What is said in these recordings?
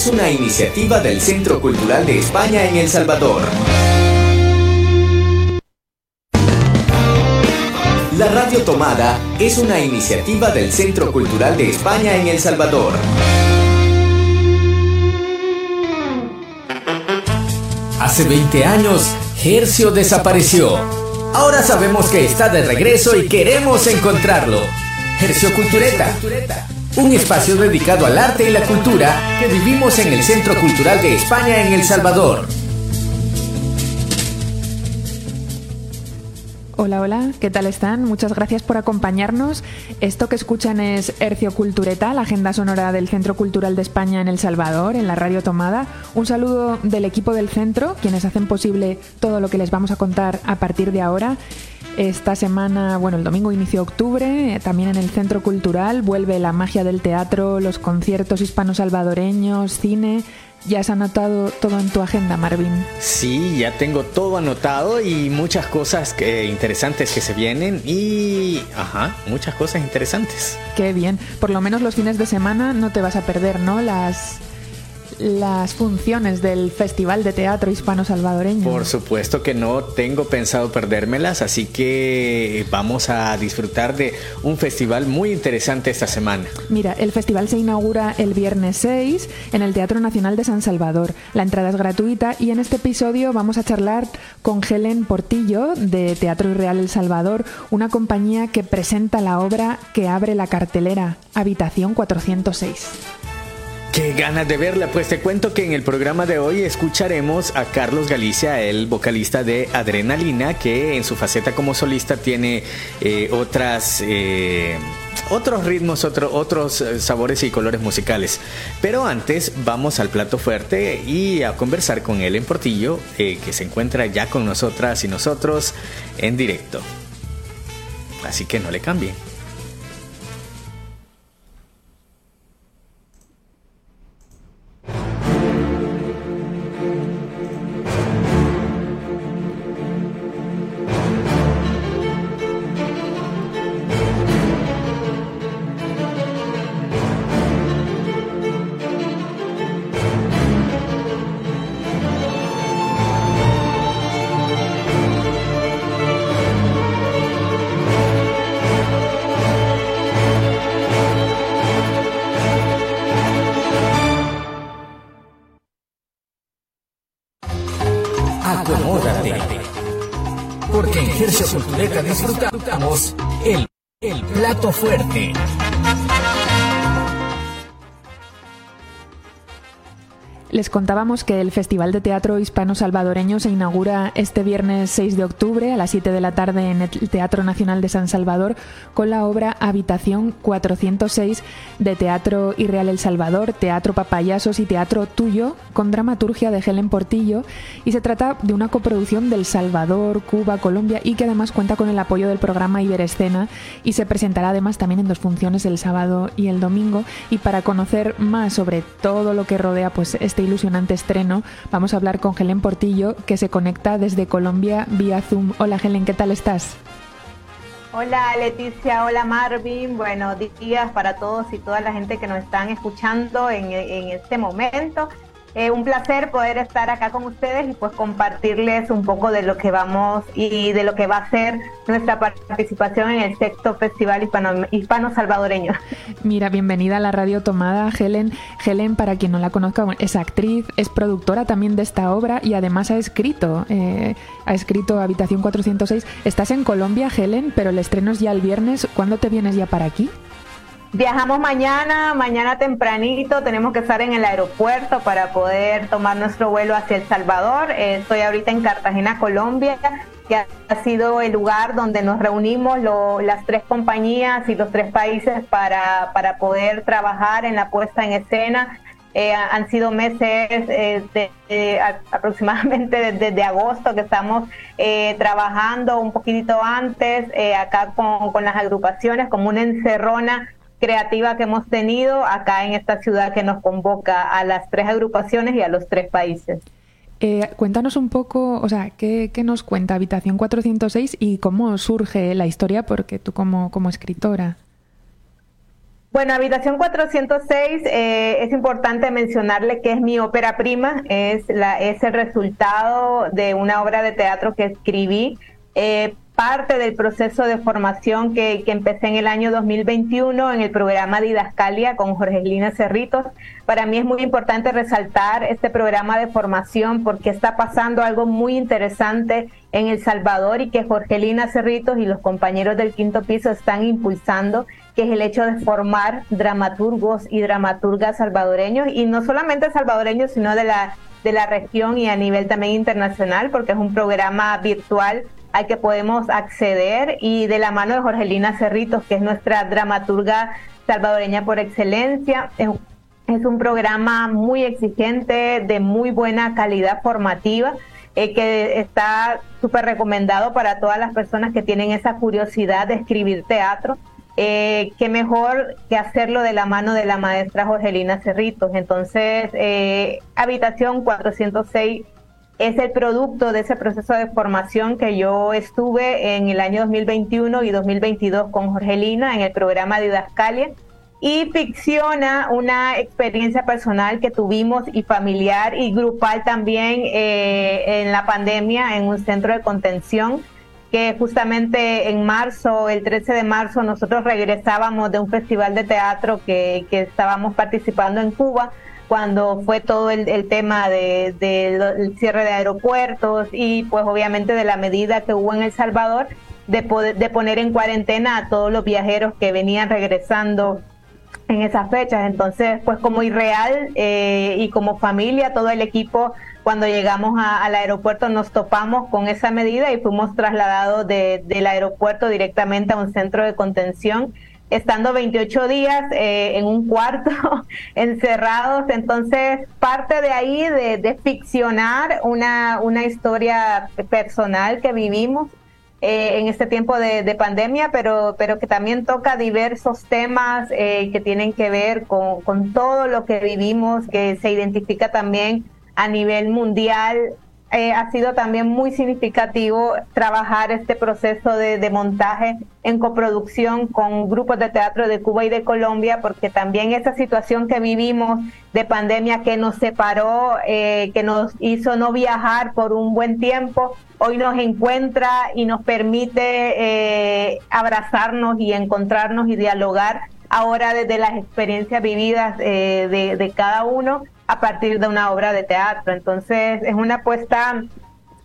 es una iniciativa del Centro Cultural de España en El Salvador. La Radio Tomada es una iniciativa del Centro Cultural de España en El Salvador. Hace 20 años, Hercio desapareció. Ahora sabemos que está de regreso y queremos encontrarlo. Hercio Cultureta un espacio dedicado al arte y la cultura que vivimos en el Centro Cultural de España en El Salvador. Hola, hola, ¿qué tal están? Muchas gracias por acompañarnos. Esto que escuchan es Hercio Cultureta, la agenda sonora del Centro Cultural de España en El Salvador, en la Radio Tomada. Un saludo del equipo del centro, quienes hacen posible todo lo que les vamos a contar a partir de ahora. Esta semana, bueno, el domingo inició octubre, también en el Centro Cultural vuelve la magia del teatro, los conciertos hispano-salvadoreños, cine. ¿Ya has anotado todo en tu agenda, Marvin? Sí, ya tengo todo anotado y muchas cosas interesantes que se vienen y... Ajá, muchas cosas interesantes. Qué bien. Por lo menos los fines de semana no te vas a perder, ¿no? Las las funciones del Festival de Teatro Hispano Salvadoreño. Por supuesto que no tengo pensado perdérmelas, así que vamos a disfrutar de un festival muy interesante esta semana. Mira, el festival se inaugura el viernes 6 en el Teatro Nacional de San Salvador. La entrada es gratuita y en este episodio vamos a charlar con Helen Portillo de Teatro Irreal El Salvador, una compañía que presenta la obra que abre la cartelera Habitación 406. Qué ganas de verla, pues te cuento que en el programa de hoy escucharemos a Carlos Galicia, el vocalista de Adrenalina, que en su faceta como solista tiene eh, otras... Eh, otros ritmos, otros eh, sabores y colores musicales. Pero antes vamos al plato fuerte y a conversar con él en Portillo, que se encuentra ya con nosotras y nosotros en directo. Así que no le cambien. Contábamos que el Festival de Teatro Hispano-Salvadoreño se inaugura este viernes 6 de octubre a las 7 de la tarde en el Teatro Nacional de San Salvador con la obra Habitación 406 de Teatro Irreal El Salvador, Teatro Papayasos y Teatro Tuyo con dramaturgia de Helen Portillo. Y se trata de una coproducción del Salvador, Cuba, Colombia y que además cuenta con el apoyo del programa Iberescena y se presentará además también en dos funciones el sábado y el domingo. Y para conocer más sobre todo lo que rodea pues este este estreno, vamos a hablar con Helen Portillo, que se conecta desde Colombia vía Zoom. Hola Helen, ¿qué tal estás? Hola Leticia, hola Marvin, buenos días para todos y toda la gente que nos están escuchando en este momento. Eh, un placer poder estar acá con ustedes y pues compartirles un poco de lo que vamos y de lo que va a ser nuestra participación en el sexto Festival Hispano, Salvadoreño. Mira, bienvenida a la radio tomada, Helen. Helen, para quien no la conozca, es actriz, es productora también de esta obra y además ha escrito, eh, ha escrito Habitación 406. Estás en Colombia, Helen, pero el estreno es ya el viernes. ¿Cuándo te vienes ya para aquí? Viajamos mañana, mañana tempranito, tenemos que estar en el aeropuerto para poder tomar nuestro vuelo hacia El Salvador. Eh, estoy ahorita en Cartagena, Colombia, que ha sido el lugar donde nos reunimos las tres compañías y los tres países para, para poder trabajar en la puesta en escena. Eh, han sido meses eh, de, aproximadamente desde, agosto que estamos trabajando un poquitito antes acá con, con las agrupaciones como una encerrona creativa que hemos tenido acá en esta ciudad que nos convoca a las tres agrupaciones y a los tres países. Eh, cuéntanos un poco, o sea, ¿qué, nos cuenta Habitación 406 y cómo surge la historia? Porque tú como, como escritora. Bueno, Habitación 406 eh, es importante mencionarle que es mi ópera prima, es, la, es el resultado de una obra de teatro que escribí. Eh, parte del proceso de formación que, que, empecé en el año 2021 en el programa Didascalia con Jorgelina Cerritos. Para mí es muy importante resaltar este programa de formación porque está pasando algo muy interesante en El Salvador y que Jorgelina Cerritos y los compañeros del quinto piso están impulsando, que es el hecho de formar dramaturgos y dramaturgas salvadoreños y no solamente salvadoreños, sino de la de la región y a nivel también internacional, porque es un programa virtual al que podemos acceder y de la mano de Jorgelina Cerritos, que es nuestra dramaturga salvadoreña por excelencia. Es, un programa muy exigente, de muy buena calidad formativa, eh, que está súper recomendado para todas las personas que tienen esa curiosidad de escribir teatro. Eh, qué mejor que hacerlo de la mano de la maestra Jorgelina Cerritos. Entonces, eh, Habitación 406 es el producto de ese proceso de formación que yo estuve en el año 2021 y 2022 con Jorgelina en el programa de Didascalia. Y ficciona una experiencia personal que tuvimos y familiar y grupal también eh, en la pandemia en un centro de contención que justamente en marzo, el 13 de marzo, nosotros regresábamos de un festival de teatro que, que estábamos participando en Cuba cuando fue todo el, tema del de, cierre de aeropuertos y pues obviamente de la medida que hubo en El Salvador de, de poner en cuarentena a todos los viajeros que venían regresando en esas fechas. Entonces, pues como irreal eh, y como familia, todo el equipo, cuando llegamos al aeropuerto nos topamos con esa medida y fuimos trasladados del aeropuerto directamente a un centro de contención estando 28 días eh, en un cuarto encerrados. Entonces, parte de ahí de, ficcionar una, una historia personal que vivimos eh, en este tiempo de, pandemia, pero, pero que también toca diversos temas eh, que tienen que ver con, con todo lo que vivimos, que se identifica también a nivel mundial eh, ha sido también muy significativo trabajar este proceso de, montaje en coproducción con grupos de teatro de Cuba y de Colombia, porque también esa situación que vivimos de pandemia que nos separó, eh, que nos hizo no viajar por un buen tiempo, hoy nos encuentra y nos permite eh, abrazarnos y encontrarnos y dialogar ahora desde las experiencias vividas de, de cada uno a partir de una obra de teatro. Entonces es una puesta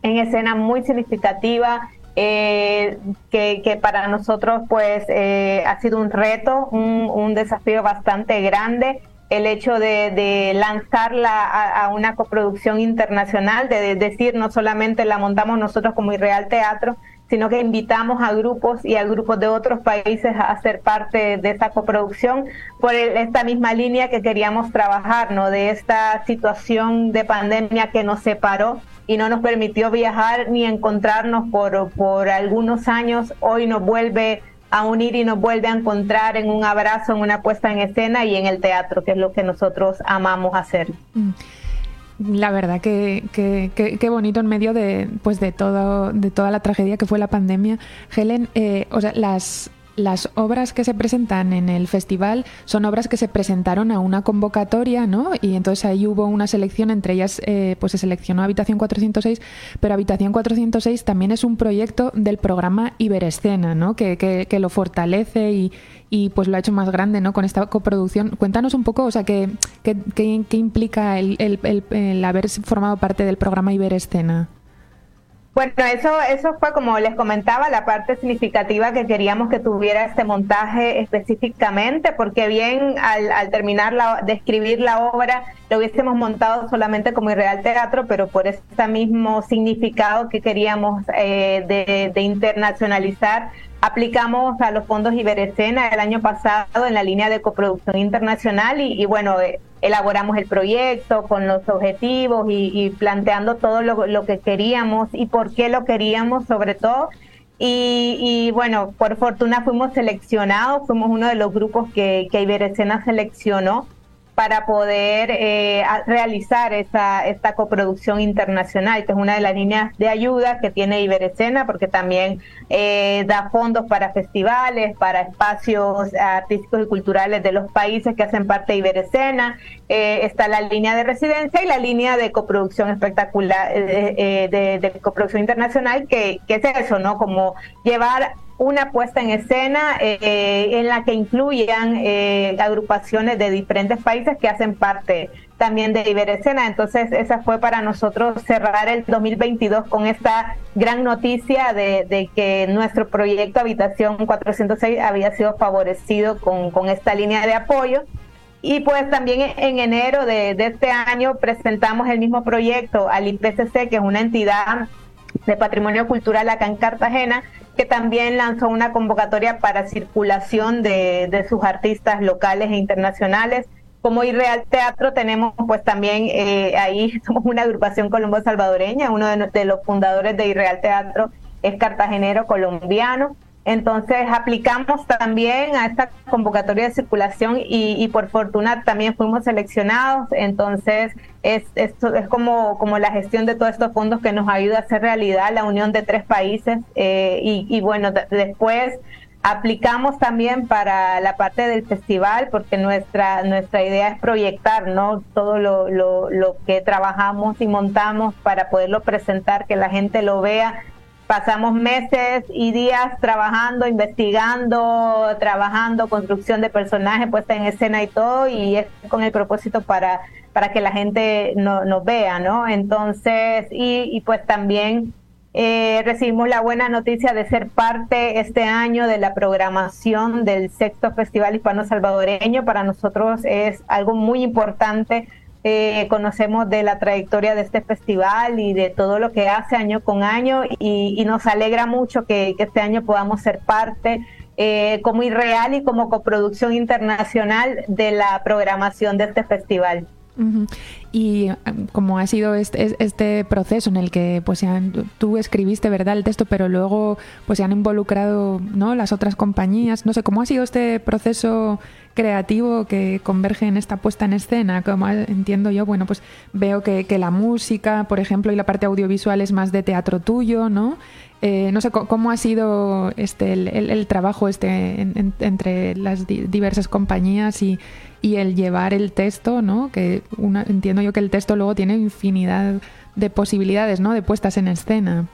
en escena muy significativa eh, que, para nosotros pues eh, ha sido un reto, un, desafío bastante grande el hecho de, lanzarla a, una coproducción internacional, de, decir no solamente la montamos nosotros como Irreal Teatro, sino que invitamos a grupos y a grupos de otros países a ser parte de esa coproducción por esta misma línea que queríamos trabajar, ¿no? De esta situación de pandemia que nos separó y no nos permitió viajar ni encontrarnos por, por algunos años, hoy nos vuelve a unir y nos vuelve a encontrar en un abrazo, en una puesta en escena y en el teatro, que es lo que nosotros amamos hacer. Mm. La verdad que, que, bonito en medio de, pues de, todo, de toda la tragedia que fue la pandemia. Helen, eh, o sea, las, las obras que se presentan en el festival son obras que se presentaron a una convocatoria, ¿no? Y entonces ahí hubo una selección, entre ellas eh, pues se seleccionó Habitación 406, pero Habitación 406 también es un proyecto del programa Iberescena, ¿no? Que, que lo fortalece y, y pues lo ha hecho más grande ¿no? con esta coproducción. Cuéntanos un poco, o sea, qué, qué, qué, implica el, el, el, haber formado parte del programa Iberescena. Bueno, eso, eso fue como les comentaba, la parte significativa que queríamos que tuviera este montaje específicamente, porque bien al, al terminar la, de escribir la obra lo hubiésemos montado solamente como Irreal Teatro, pero por este mismo significado que queríamos eh, de, internacionalizar aplicamos a los fondos Iberescena el año pasado en la línea de coproducción internacional y, bueno, eh, elaboramos el proyecto con los objetivos y, planteando todo lo, que queríamos y por qué lo queríamos sobre todo. Y, bueno, por fortuna fuimos seleccionados, fuimos uno de los grupos que, que seleccionó para poder eh, realizar esa, esta coproducción internacional, que es una de las líneas de ayuda que tiene Iberescena, porque también eh, da fondos para festivales, para espacios artísticos y culturales de los países que hacen parte de Iberescena. Eh, está la línea de residencia y la línea de coproducción espectacular, de, de, coproducción internacional, que es eso, ¿no? Como llevar una puesta en escena eh, en la que incluyan eh, agrupaciones de diferentes países que hacen parte también de Iberescena. Entonces, esa fue para nosotros cerrar el 2022 con esta gran noticia de, que nuestro proyecto Habitación 406 había sido favorecido con, con esta línea de apoyo. Y pues también en enero de, de este año presentamos el mismo proyecto al IPCC, que es una entidad de patrimonio cultural acá en Cartagena, que también lanzó una convocatoria para circulación de, sus artistas locales e internacionales. Como Irreal Teatro tenemos pues también eh, ahí somos una agrupación colombo salvadoreña, uno de, de los fundadores de Irreal Teatro es cartagenero colombiano. Entonces aplicamos también a esta convocatoria de circulación y, por fortuna también fuimos seleccionados. Entonces es, esto es como, como la gestión de todos estos fondos que nos ayuda a hacer realidad la unión de tres países. Eh, y, bueno, después aplicamos también para la parte del festival porque nuestra, nuestra idea es proyectar ¿no? todo lo, lo, lo que trabajamos y montamos para poderlo presentar, que la gente lo vea pasamos meses y días trabajando, investigando, trabajando, construcción de personajes, puesta en escena y todo, y es con el propósito para, para que la gente nos vea, ¿no? Entonces, y, y pues también eh, recibimos la buena noticia de ser parte este año de la programación del sexto Festival Hispano Salvadoreño. Para nosotros es algo muy importante eh, conocemos de la trayectoria de este festival y de todo lo que hace año con año y, nos alegra mucho que, este año podamos ser parte eh, como Irreal y como coproducción internacional de la programación de este festival. Y em, como ha sido este, este, proceso en el que pues tú escribiste verdad el texto, pero luego pues se han involucrado ¿no? las otras compañías. No sé, ¿cómo ha sido este proceso creativo que converge en esta puesta en escena? Como entiendo yo, bueno, pues veo que, que la música, por ejemplo, y la parte audiovisual es más de teatro tuyo, ¿no? Eh, no sé cómo ha sido este el, trabajo este entre las diversas compañías y, el llevar el texto, ¿no? Que entiendo yo que el texto luego tiene infinidad de posibilidades, ¿no? De puestas en escena.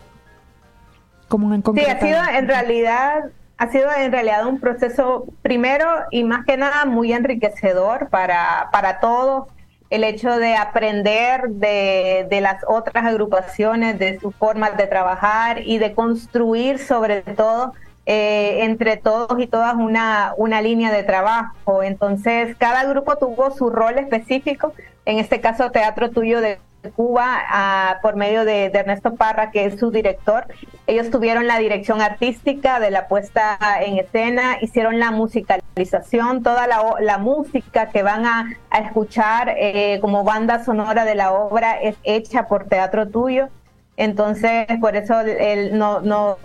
Como en sí, ha sido en realidad ha sido en realidad un proceso primero y más que nada muy enriquecedor para, para todos el hecho de aprender de, las otras agrupaciones, de sus formas de trabajar y de construir sobre todo eh, entre todos y todas una, una línea de trabajo. Entonces, cada grupo tuvo su rol específico, en este caso Teatro Tuyo de Cuba por medio de, Ernesto Parra, que es su director. Ellos tuvieron la dirección artística de la puesta en escena, hicieron la musicalización, toda la, música que van a, escuchar eh, como banda sonora de la obra es hecha por Teatro Tuyo. Entonces, por eso él no, no,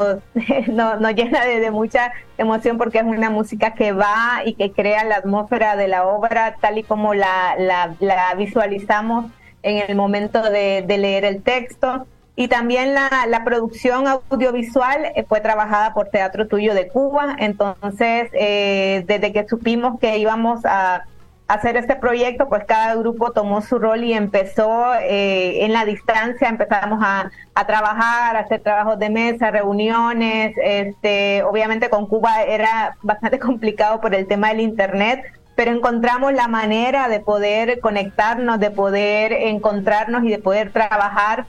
no, llena de, mucha emoción porque es una música que va y que crea la atmósfera de la obra tal y como la, la visualizamos en el momento de, leer el texto. Y también la, producción audiovisual eh, fue trabajada por Teatro Tuyo de Cuba. Entonces, eh, desde que supimos que íbamos a hacer este proyecto, pues cada grupo tomó su rol y empezó eh, en la distancia, empezamos a, a, trabajar, a hacer trabajos de mesa, reuniones. Este, obviamente con Cuba era bastante complicado por el tema del Internet, pero encontramos la manera de poder conectarnos, de poder encontrarnos y de poder trabajar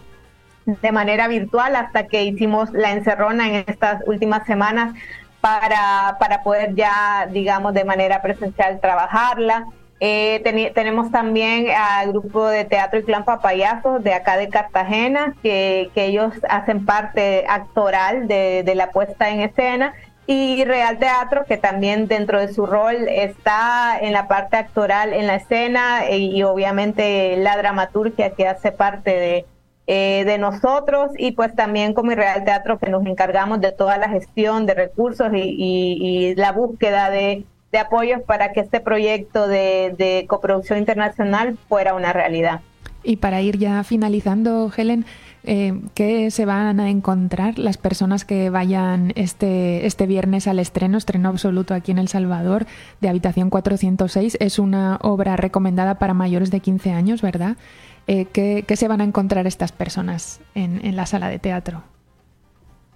de manera virtual hasta que hicimos la encerrona en estas últimas semanas para, para poder ya, digamos, de manera presencial trabajarla. Eh, tenemos también al grupo de teatro y clan papayazos de acá de Cartagena, que, que ellos hacen parte actoral de, de la puesta en escena y Real Teatro, que también dentro de su rol está en la parte actoral en la escena e, y, obviamente la dramaturgia que hace parte de, eh, de nosotros y pues también como Real Teatro que nos encargamos de toda la gestión de recursos y, la búsqueda de, de apoyos para que este proyecto de, de coproducción internacional fuera una realidad. Y para ir ya finalizando, Helen, eh, ¿qué se van a encontrar las personas que vayan este, este viernes al estreno, estreno absoluto aquí en El Salvador, de Habitación 406? Es una obra recomendada para mayores de 15 años, ¿verdad? Eh, ¿qué, se van a encontrar estas personas en, la sala de teatro?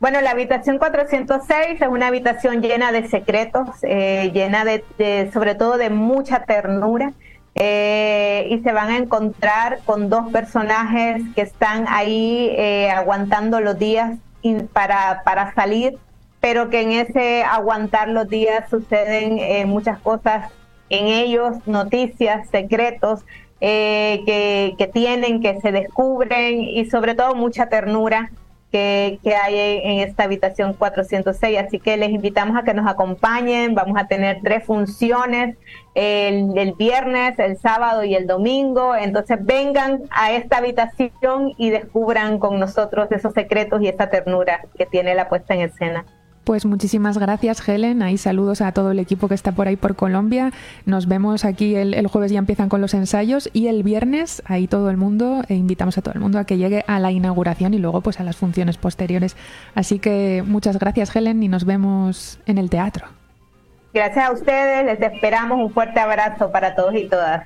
Bueno, la habitación 406 es una habitación llena de secretos, eh, llena de, sobre todo de mucha ternura. Eh, y se van a encontrar con dos personajes que están ahí eh, aguantando los días para, para salir, pero que en ese aguantar los días suceden eh, muchas cosas en ellos, noticias, secretos que, que tienen, que se descubren y sobre todo mucha ternura que, hay en esta habitación 406. Así que les invitamos a que nos acompañen. Vamos a tener tres funciones el, el, viernes, el sábado y el domingo. Entonces vengan a esta habitación y descubran con nosotros esos secretos y esa ternura que tiene la puesta en escena. Pues muchísimas gracias, Helen. Ahí saludos a todo el equipo que está por ahí por Colombia. Nos vemos aquí el, jueves, ya empiezan con los ensayos y el viernes, ahí todo el mundo, e invitamos a todo el mundo a que llegue a la inauguración y luego pues a las funciones posteriores. Así que muchas gracias, Helen, y nos vemos en el teatro. Gracias a ustedes, les esperamos un fuerte abrazo para todos y todas.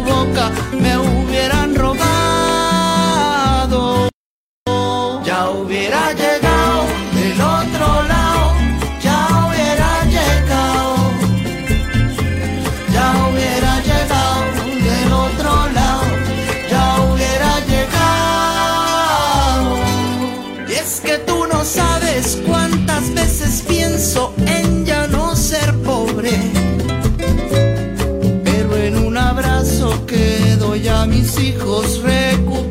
mis hijos recupero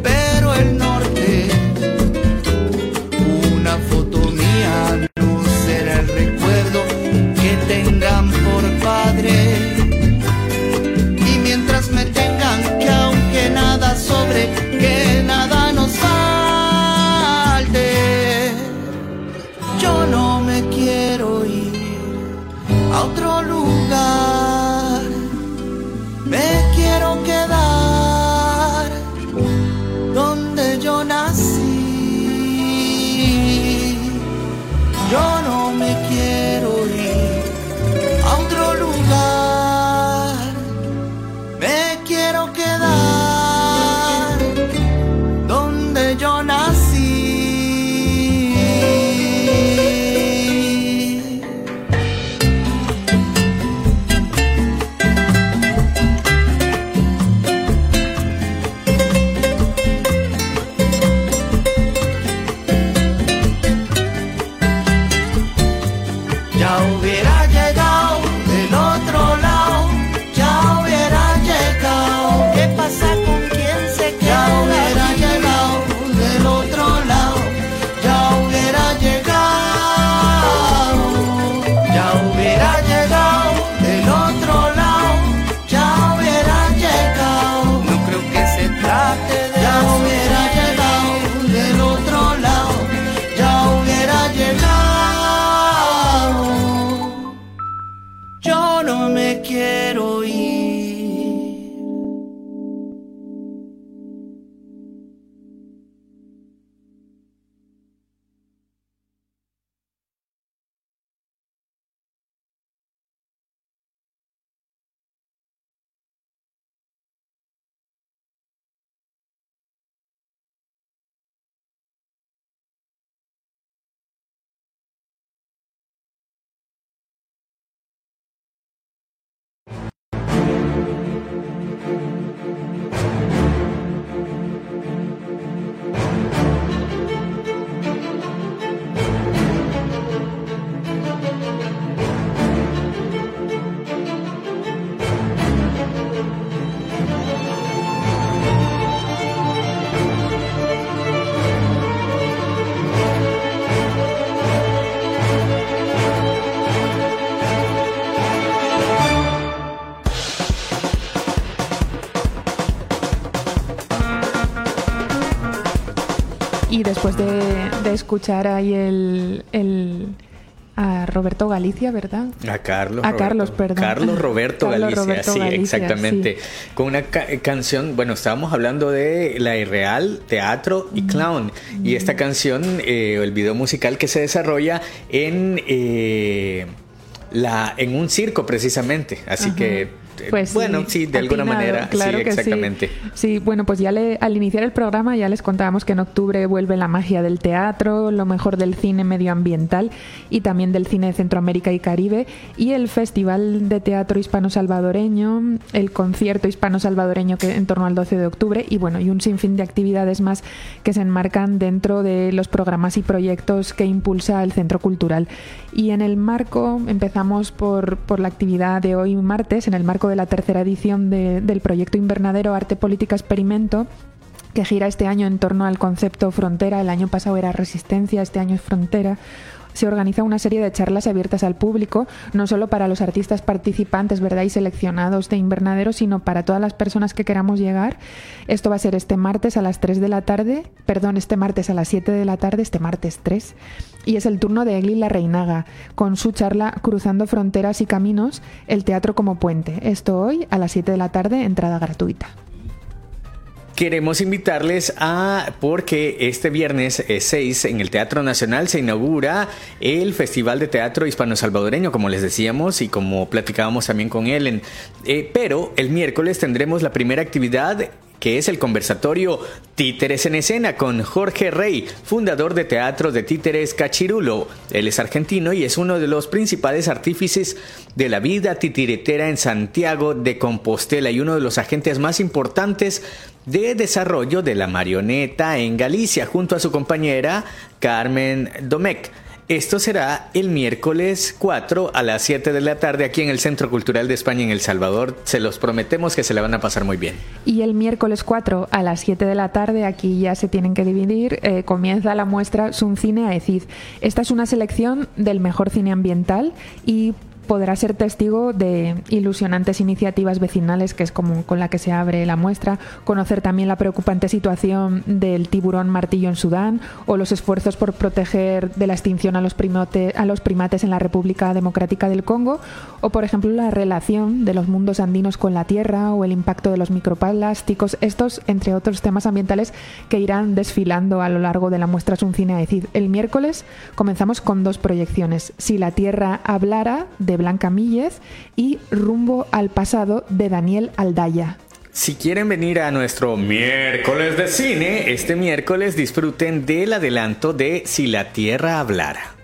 después de, escuchar ahí el a Roberto Galicia, ¿verdad? A Carlos. A Carlos, perdón. Carlos Roberto Galicia, sí, exactamente. Con una canción, bueno, estábamos hablando de la irreal, teatro y clown. Y esta canción, eh, el video musical que se desarrolla en, eh, la, en un circo precisamente. Así que pues bueno, sí, de alguna manera, claro sí, exactamente. Sí. bueno, pues ya al iniciar el programa ya les contábamos que en octubre vuelve la magia del teatro, lo mejor del cine medioambiental y también del cine de Centroamérica y Caribe y el Festival de Teatro Hispano-Salvadoreño, el concierto hispano-salvadoreño que en torno al 12 de octubre y bueno, y un sinfín de actividades más que se enmarcan dentro de los programas y proyectos que impulsa el Centro Cultural. Y en el marco, empezamos por, por la actividad de hoy martes, en el marco de la tercera edición del proyecto Invernadero Arte Política Experimento, que gira este año en torno al concepto frontera. El año pasado era resistencia, este año es frontera se organiza una serie de charlas abiertas al público, no solo para los artistas participantes, ¿verdad? Y seleccionados de invernadero, sino para todas las personas que queramos llegar. Esto va a ser este martes a las 3 de la tarde, perdón, este martes a las 7 de la tarde, este martes 3, y es el turno de Egli La Reinaga, con su charla Cruzando Fronteras y Caminos, el teatro como puente. Esto hoy a las 7 de la tarde, entrada gratuita queremos invitarles a, porque este viernes 6 en el Teatro Nacional se inaugura el Festival de Teatro Hispano-Salvadoreño, como les decíamos y como platicábamos también con Ellen. Eh, pero el miércoles tendremos la primera actividad que es el conversatorio Títeres en Escena con Jorge Rey, fundador de Teatro de Títeres Cachirulo. Él es argentino y es uno de los principales artífices de la vida titiretera en Santiago de Compostela y uno de los agentes más importantes de desarrollo de la marioneta en Galicia junto a su compañera Carmen Domecq. Esto será el miércoles 4 a las 7 de la tarde aquí en el Centro Cultural de España en El Salvador. Se los prometemos que se la van a pasar muy bien. Y el miércoles 4 a las 7 de la tarde, aquí ya se tienen que dividir, eh, comienza la muestra Sun Cine AECID. Esta es una selección del mejor cine ambiental y podrá ser testigo de ilusionantes iniciativas vecinales, que es como con la que se abre la muestra, conocer también la preocupante situación del tiburón martillo en Sudán o los esfuerzos por proteger de la extinción a los, a los primates en la República Democrática del Congo, o por ejemplo la relación de los mundos andinos con la tierra o el impacto de los microplásticos, estos entre otros temas ambientales que irán desfilando a lo largo de la muestra Suncina. decir, el miércoles comenzamos con dos proyecciones, Si la Tierra hablara, de Blanca Míllez y Rumbo al pasado de Daniel Aldaya. Si quieren venir a nuestro miércoles de cine, este miércoles disfruten del adelanto de Si la Tierra hablara.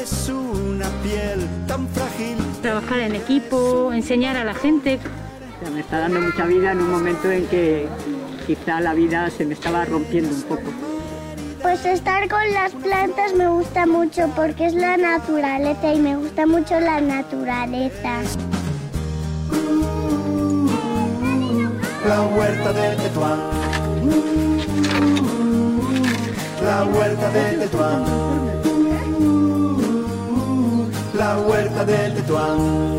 es una piel tan frágil. Trabajar en equipo, enseñar a la gente. me está dando mucha vida en un momento en que quizá la vida se me estaba rompiendo un poco. Pues estar con las plantas me gusta mucho porque es la naturaleza y me gusta mucho la naturaleza. La huerta de Tetuán. La huerta de Tetuán. La huerta de Tetuán.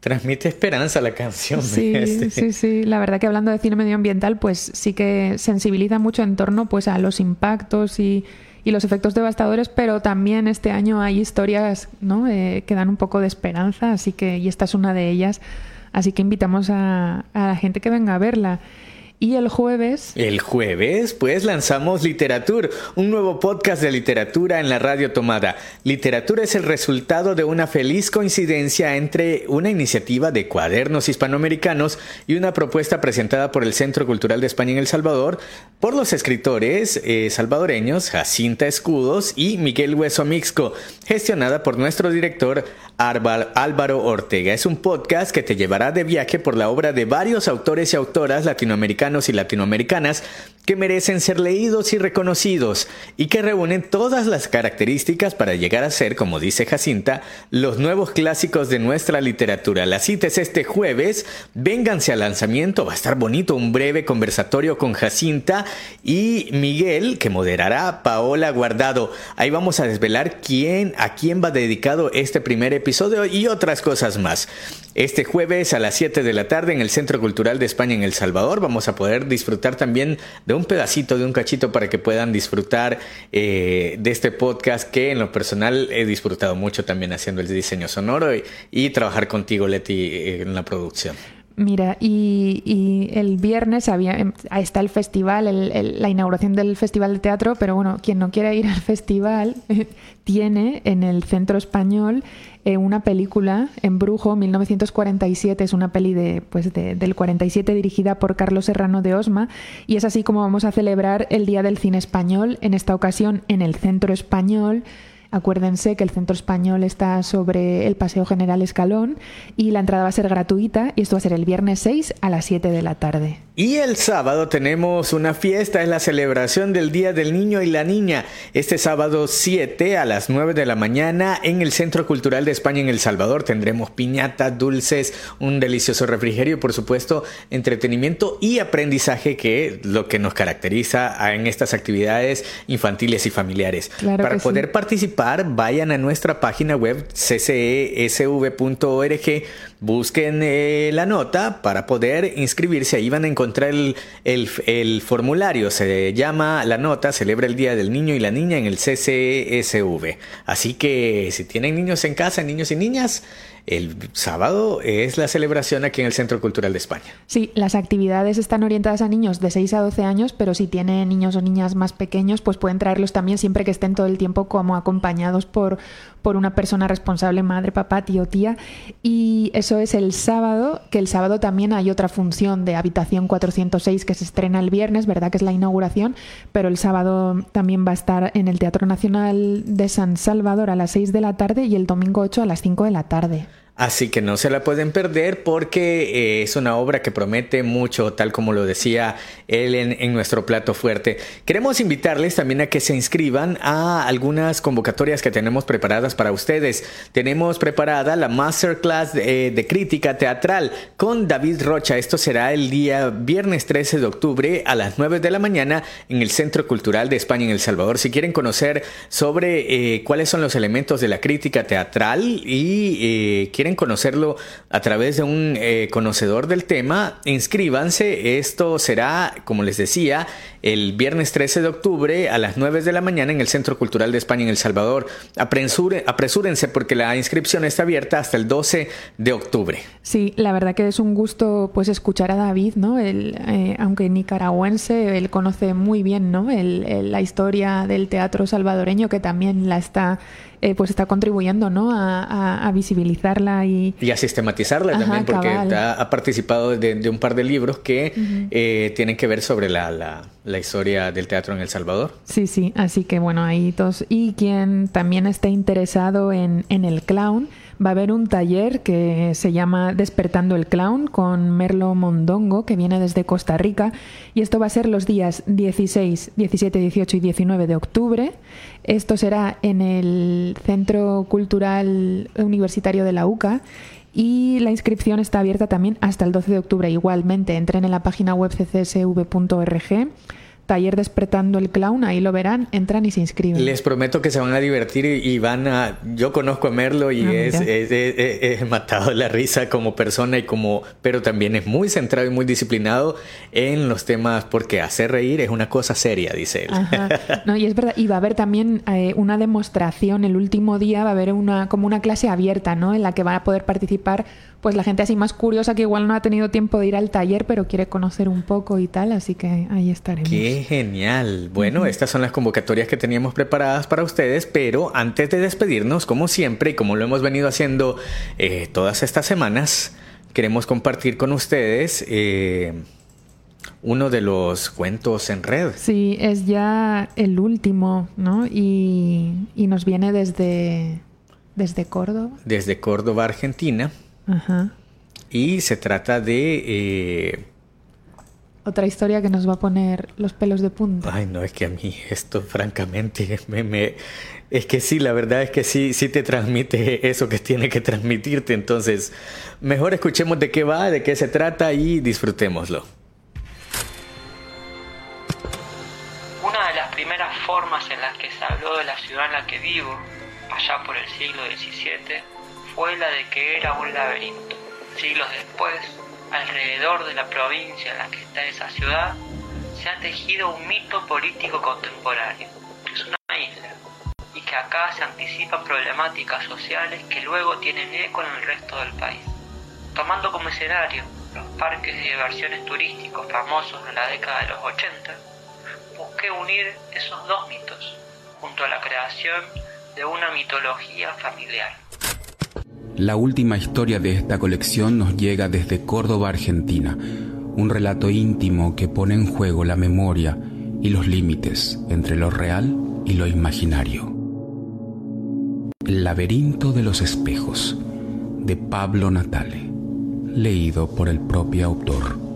Transmite esperanza la canción. Sí, este. sí, sí. La verdad que hablando de cine medioambiental, pues sí que sensibiliza mucho en torno pues, a los impactos y, y los efectos devastadores, pero también este año hay historias ¿no? Eh, que dan un poco de esperanza, así que, y esta es una de ellas. Así que invitamos a, a la gente que venga a verla. Y el jueves... El jueves, pues lanzamos Literatur, un nuevo podcast de literatura en la radio tomada. Literatura es el resultado de una feliz coincidencia entre una iniciativa de cuadernos hispanoamericanos y una propuesta presentada por el Centro Cultural de España en El Salvador por los escritores eh, salvadoreños Jacinta Escudos y Miguel Hueso Mixco, gestionada por nuestro director Álvaro Ortega. Es un podcast que te llevará de viaje por la obra de varios autores y autoras latinoamericanos y latinoamericanas que merecen ser leídos y reconocidos y que reúnen todas las características para llegar a ser, como dice Jacinta, los nuevos clásicos de nuestra literatura. La cita es este jueves, vénganse al lanzamiento, va a estar bonito, un breve conversatorio con Jacinta y Miguel, que moderará Paola Guardado. Ahí vamos a desvelar quién, a quién va dedicado este primer episodio y otras cosas más. Este jueves a las 7 de la tarde en el Centro Cultural de España en El Salvador vamos a poder disfrutar también de un pedacito, de un cachito para que puedan disfrutar eh, de este podcast que en lo personal he disfrutado mucho también haciendo el diseño sonoro y, trabajar contigo, Leti, en la producción. Mira, y, el viernes había, em, está el festival, la inauguración del Festival de Teatro, pero bueno, quien no quiera ir al festival tiene en el Centro Español eh, una película, Embrujo, 1947, es una peli de, pues del 47 dirigida por Carlos Serrano de Osma, y es así como vamos a celebrar el Día del Cine Español, en esta ocasión en el Centro Español. Acuérdense que el Centro Español está sobre el Paseo General Escalón y la entrada va a ser gratuita y esto va a ser el viernes 6 a las 7 de la tarde. Y el sábado tenemos una fiesta, es la celebración del Día del Niño y la Niña. Este sábado 7 a las 9 de la mañana en el Centro Cultural de España en El Salvador tendremos piñata, dulces, un delicioso refrigerio y por supuesto entretenimiento y aprendizaje que es lo que nos caracteriza en estas actividades infantiles y familiares. Para poder participar vayan a nuestra página web ccesv.org, busquen eh, la nota para poder inscribirse. Ahí van a encontrar el, formulario. Se llama La Nota, celebra el Día del Niño y la Niña en el CCSV. Así que si tienen niños en casa, niños y niñas, el sábado es la celebración aquí en el Centro Cultural de España. Sí, las actividades están orientadas a niños de 6 a 12 años, pero si tienen niños o niñas más pequeños, pues pueden traerlos también siempre que estén todo el tiempo como acompañados por, por una persona responsable, madre, papá, tío, tía. Y eso es el sábado, que el sábado también hay otra función de Habitación 406 que se estrena el viernes, ¿verdad? Que es la inauguración, pero el sábado también va a estar en el Teatro Nacional de San Salvador a las 6 de la tarde y el domingo 8 a las 5 de la tarde. Así que no se la pueden perder porque eh, es una obra que promete mucho, tal como lo decía él en, nuestro plato fuerte. Queremos invitarles también a que se inscriban a algunas convocatorias que tenemos preparadas para ustedes. Tenemos preparada la Masterclass de, de Crítica Teatral con David Rocha. Esto será el día viernes 13 de octubre a las 9 de la mañana en el Centro Cultural de España en El Salvador. Si quieren conocer sobre eh, cuáles son los elementos de la crítica teatral y eh, quieren conocerlo a través de un eh, conocedor del tema, inscríbanse. Esto será, como les decía, el viernes 13 de octubre a las 9 de la mañana en el Centro Cultural de España en El Salvador. apresúrense porque la inscripción está abierta hasta el 12 de octubre. Sí, la verdad que es un gusto pues escuchar a David, ¿no? Eh, aunque nicaragüense, él conoce muy bien, ¿no? la historia del teatro salvadoreño que también la está eh, pues está contribuyendo ¿no? a, visibilizarla y... Y a sistematizarla también, porque ha, participado de, un par de libros que eh, tienen que ver sobre la, la, historia del teatro en El Salvador. Sí, sí, así que bueno, ahí todos. Y quien también esté interesado en, en el clown, va a haber un taller que se llama Despertando el Clown con Merlo Mondongo, que viene desde Costa Rica. Y esto va a ser los días 16, 17, 18 y 19 de octubre. Esto será en el Centro Cultural Universitario de la UCA. Y la inscripción está abierta también hasta el 12 de octubre. Igualmente, entren en la página web ccsv.org Taller Despertando el Clown, ahí lo verán, entran y se inscriben. Les prometo que se van a divertir y van a... Yo conozco a Merlo y ah, es, es, matado de la risa como persona y como... Pero también es muy centrado y muy disciplinado en los temas porque hacer reír es una cosa seria, dice él. No, y es verdad, y va a haber también eh, una demostración, el último día va a haber una como una clase abierta, ¿no? En la que van a poder participar pues la gente así más curiosa que igual no ha tenido tiempo de ir al taller, pero quiere conocer un poco y tal, así que ahí estaremos. Qué genial. Bueno, estas son las convocatorias que teníamos preparadas para ustedes, pero antes de despedirnos, como siempre y como lo hemos venido haciendo eh, todas estas semanas, queremos compartir con ustedes eh, uno de los cuentos en red. Sí, es ya el último, ¿no? Y, y nos viene desde Desde Córdoba. Desde Córdoba, Argentina. Ajá. Y se trata de... Eh, Otra historia que nos va a poner los pelos de punta. Ay, no, es que a mí esto francamente me, me, es que sí, la verdad es que sí, sí te transmite eso que tiene que transmitirte. Entonces, mejor escuchemos de qué va, de qué se trata y disfrutémoslo. Una de las primeras formas en las que se habló de la ciudad en la que vivo, allá por el siglo XVII, de que era un laberinto. Siglos después, alrededor de la provincia en la que está esa ciudad, se ha tejido un mito político contemporáneo, que es una isla, y que acá se anticipan problemáticas sociales que luego tienen eco en el resto del país. Tomando como escenario los parques de diversiones turísticos famosos de la década de los 80, busqué unir esos dos mitos junto a la creación de una mitología familiar. La última historia de esta colección nos llega desde Córdoba, Argentina, un relato íntimo que pone en juego la memoria y los límites entre lo real y lo imaginario. El laberinto de los espejos, de Pablo Natale, leído por el propio autor.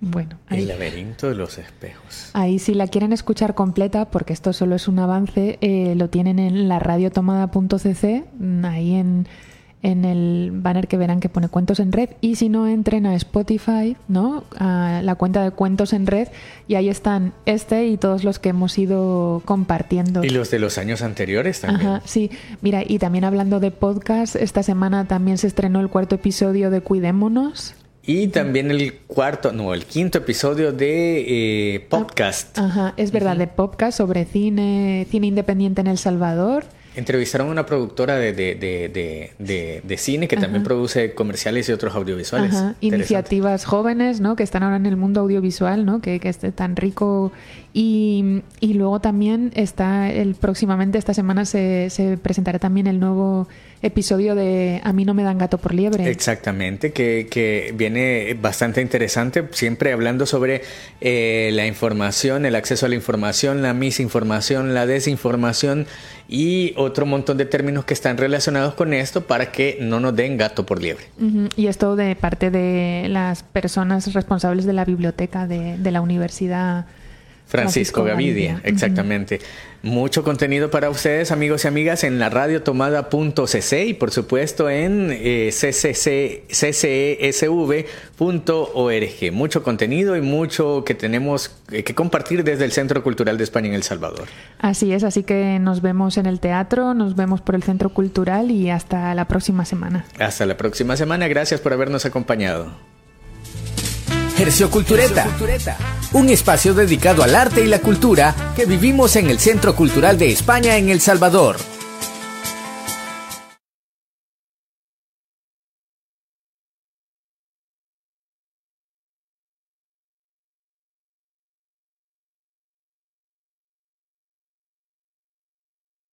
Bueno, ahí, El laberinto de los espejos. ahí si la quieren escuchar completa, porque esto solo es un avance, eh, lo tienen en la radiotomada.cc, mm, ahí en, en el banner que verán que pone Cuentos en Red, y si no entren a Spotify, ¿no? A la cuenta de Cuentos en Red, y ahí están este y todos los que hemos ido compartiendo. Y los de los años anteriores también. Ajá, sí. Mira, y también hablando de podcast, esta semana también se estrenó el cuarto episodio de Cuidémonos. Y también el cuarto, no, el quinto episodio de eh, podcast. Ajá, es verdad, de podcast sobre cine, cine independiente en El Salvador. Entrevistaron a una productora de, de, de, de, de- de cine que también produce comerciales y otros audiovisuales. Ajá, iniciativas jóvenes, ¿no? Que están ahora en el mundo audiovisual, ¿no? Que, que es tan rico. Y, y luego también está el próximamente esta semana se, se presentará también el nuevo episodio de A mí no me dan gato por liebre. Exactamente, que, que viene bastante interesante, siempre hablando sobre eh, la información, el acceso a la información, la misinformación, la desinformación y otro montón de términos que están relacionados con esto para que no nos den gato por liebre. Y esto de parte de las personas responsables de la biblioteca de, de la universidad. Francisco Gavidia, exactamente. Mucho contenido para ustedes, amigos y amigas, en la radiotomada.cc y por supuesto en eh. Mucho contenido y mucho que tenemos eh, que compartir desde el Centro Cultural de España en El Salvador. Así es, así que nos vemos en el teatro, nos vemos por el Centro Cultural y hasta la próxima semana. Hasta la próxima semana, gracias por habernos acompañado. Hercio Cultureta, un espacio dedicado al arte y la cultura que vivimos en el Centro Cultural de España en El Salvador.